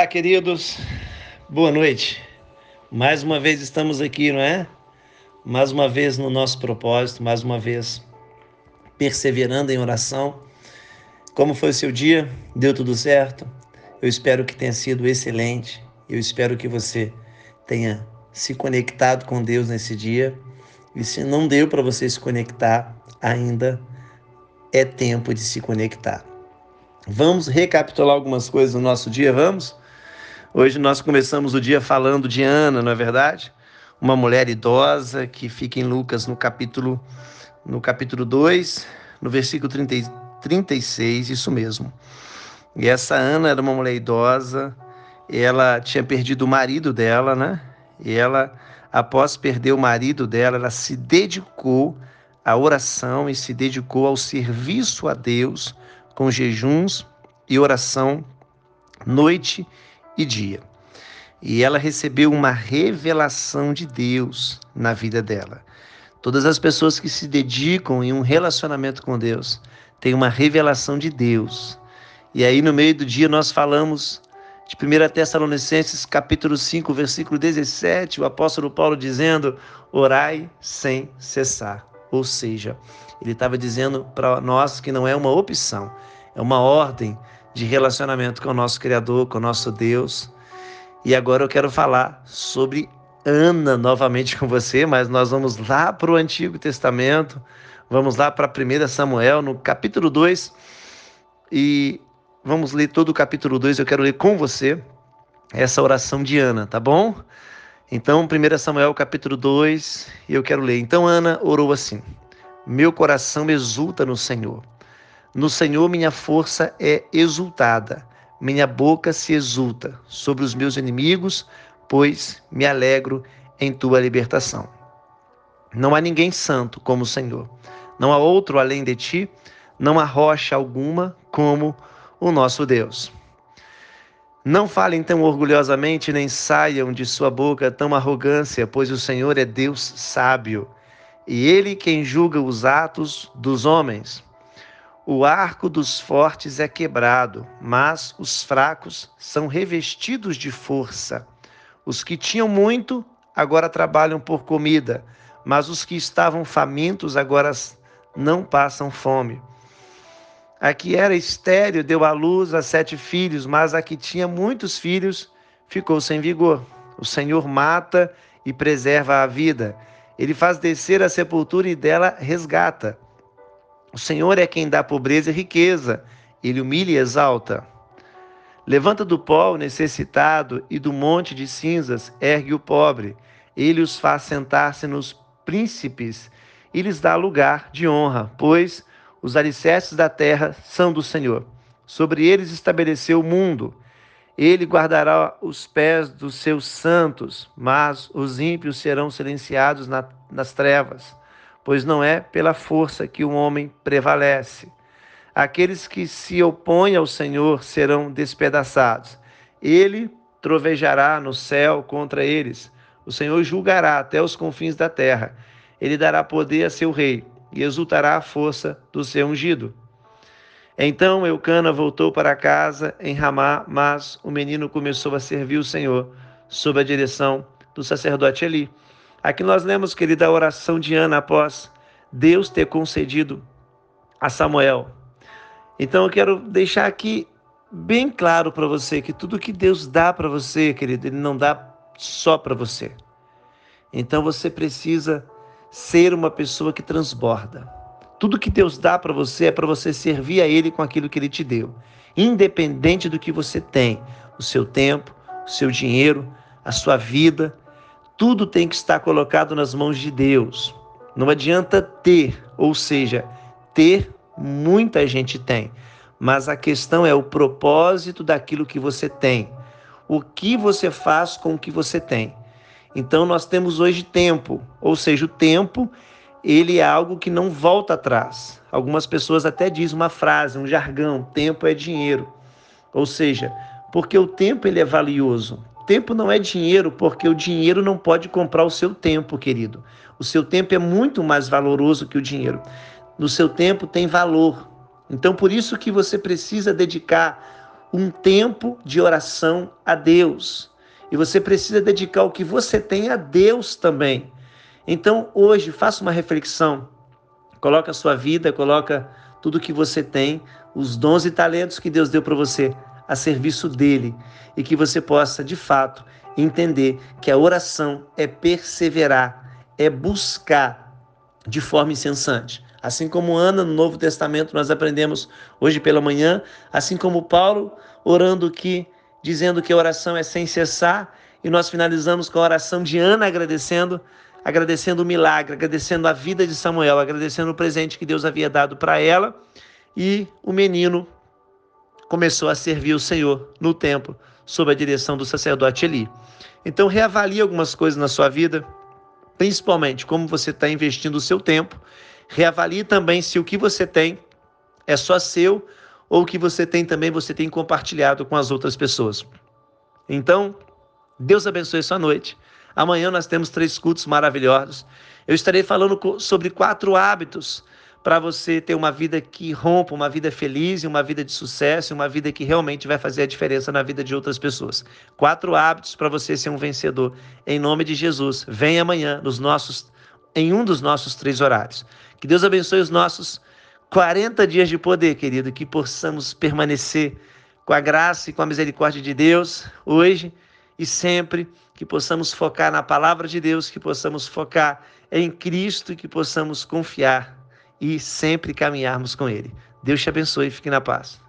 Olá, queridos. Boa noite. Mais uma vez estamos aqui, não é? Mais uma vez no nosso propósito, mais uma vez perseverando em oração. Como foi o seu dia? Deu tudo certo? Eu espero que tenha sido excelente. Eu espero que você tenha se conectado com Deus nesse dia. E se não deu para você se conectar, ainda é tempo de se conectar. Vamos recapitular algumas coisas do nosso dia, vamos? Hoje nós começamos o dia falando de Ana, não é verdade? Uma mulher idosa que fica em Lucas no capítulo no capítulo 2, no versículo 30, 36, isso mesmo. E essa Ana era uma mulher idosa, ela tinha perdido o marido dela, né? E ela, após perder o marido dela, ela se dedicou à oração e se dedicou ao serviço a Deus com jejuns e oração noite e e dia. E ela recebeu uma revelação de Deus na vida dela. Todas as pessoas que se dedicam em um relacionamento com Deus têm uma revelação de Deus. E aí no meio do dia nós falamos de 1 Tessalonicenses capítulo 5, versículo 17, o apóstolo Paulo dizendo: "Orai sem cessar". Ou seja, ele estava dizendo para nós que não é uma opção, é uma ordem de relacionamento com o nosso Criador, com o nosso Deus. E agora eu quero falar sobre Ana novamente com você, mas nós vamos lá para o Antigo Testamento, vamos lá para 1 Samuel, no capítulo 2, e vamos ler todo o capítulo 2. Eu quero ler com você essa oração de Ana, tá bom? Então, 1 Samuel, capítulo 2, e eu quero ler. Então, Ana orou assim: Meu coração exulta no Senhor no Senhor minha força é exultada, minha boca se exulta sobre os meus inimigos, pois me alegro em tua libertação. Não há ninguém santo como o Senhor. Não há outro além de ti, não há rocha alguma como o nosso Deus. Não falem tão orgulhosamente, nem saiam de sua boca tão arrogância, pois o Senhor é Deus sábio, e Ele quem julga os atos dos homens. O arco dos fortes é quebrado, mas os fracos são revestidos de força. Os que tinham muito agora trabalham por comida, mas os que estavam famintos agora não passam fome. A que era estéreo deu à luz a sete filhos, mas a que tinha muitos filhos ficou sem vigor. O Senhor mata e preserva a vida. Ele faz descer a sepultura e dela resgata. O Senhor é quem dá pobreza e riqueza, ele humilha e exalta. Levanta do pó o necessitado e do monte de cinzas ergue o pobre. Ele os faz sentar-se nos príncipes e lhes dá lugar de honra, pois os alicerces da terra são do Senhor. Sobre eles estabeleceu o mundo. Ele guardará os pés dos seus santos, mas os ímpios serão silenciados na, nas trevas pois não é pela força que o homem prevalece. Aqueles que se opõem ao Senhor serão despedaçados. Ele trovejará no céu contra eles. O Senhor julgará até os confins da terra. Ele dará poder a seu rei e exultará a força do seu ungido. Então Eucana voltou para casa em Ramá, mas o menino começou a servir o Senhor sob a direção do sacerdote Eli. Aqui nós lemos, querida, a oração de Ana após Deus ter concedido a Samuel. Então eu quero deixar aqui bem claro para você que tudo que Deus dá para você, querido, Ele não dá só para você. Então você precisa ser uma pessoa que transborda. Tudo que Deus dá para você é para você servir a Ele com aquilo que Ele te deu, independente do que você tem, o seu tempo, o seu dinheiro, a sua vida, tudo tem que estar colocado nas mãos de Deus. Não adianta ter, ou seja, ter muita gente tem, mas a questão é o propósito daquilo que você tem. O que você faz com o que você tem. Então nós temos hoje tempo, ou seja, o tempo ele é algo que não volta atrás. Algumas pessoas até dizem uma frase, um jargão, tempo é dinheiro. Ou seja, porque o tempo ele é valioso tempo não é dinheiro, porque o dinheiro não pode comprar o seu tempo, querido. O seu tempo é muito mais valoroso que o dinheiro. No seu tempo tem valor. Então, por isso que você precisa dedicar um tempo de oração a Deus. E você precisa dedicar o que você tem a Deus também. Então, hoje, faça uma reflexão. Coloca a sua vida, coloca tudo que você tem, os dons e talentos que Deus deu para você a serviço dele e que você possa, de fato, entender que a oração é perseverar, é buscar de forma incessante. Assim como Ana no Novo Testamento nós aprendemos hoje pela manhã, assim como Paulo orando aqui, dizendo que a oração é sem cessar, e nós finalizamos com a oração de Ana agradecendo, agradecendo o milagre, agradecendo a vida de Samuel, agradecendo o presente que Deus havia dado para ela, e o menino começou a servir o Senhor no templo, sob a direção do sacerdote Eli. Então reavalie algumas coisas na sua vida, principalmente como você está investindo o seu tempo Reavalie também se o que você tem é só seu ou o que você tem também você tem compartilhado com as outras pessoas. Então, Deus abençoe sua noite. Amanhã nós temos três cultos maravilhosos. Eu estarei falando sobre quatro hábitos para você ter uma vida que rompa, uma vida feliz, uma vida de sucesso, uma vida que realmente vai fazer a diferença na vida de outras pessoas. Quatro hábitos para você ser um vencedor. Em nome de Jesus, vem amanhã nos nossos em um dos nossos três horários. Que Deus abençoe os nossos 40 dias de poder, querido, que possamos permanecer com a graça e com a misericórdia de Deus hoje e sempre, que possamos focar na palavra de Deus, que possamos focar em Cristo, que possamos confiar e sempre caminharmos com Ele. Deus te abençoe e fique na paz.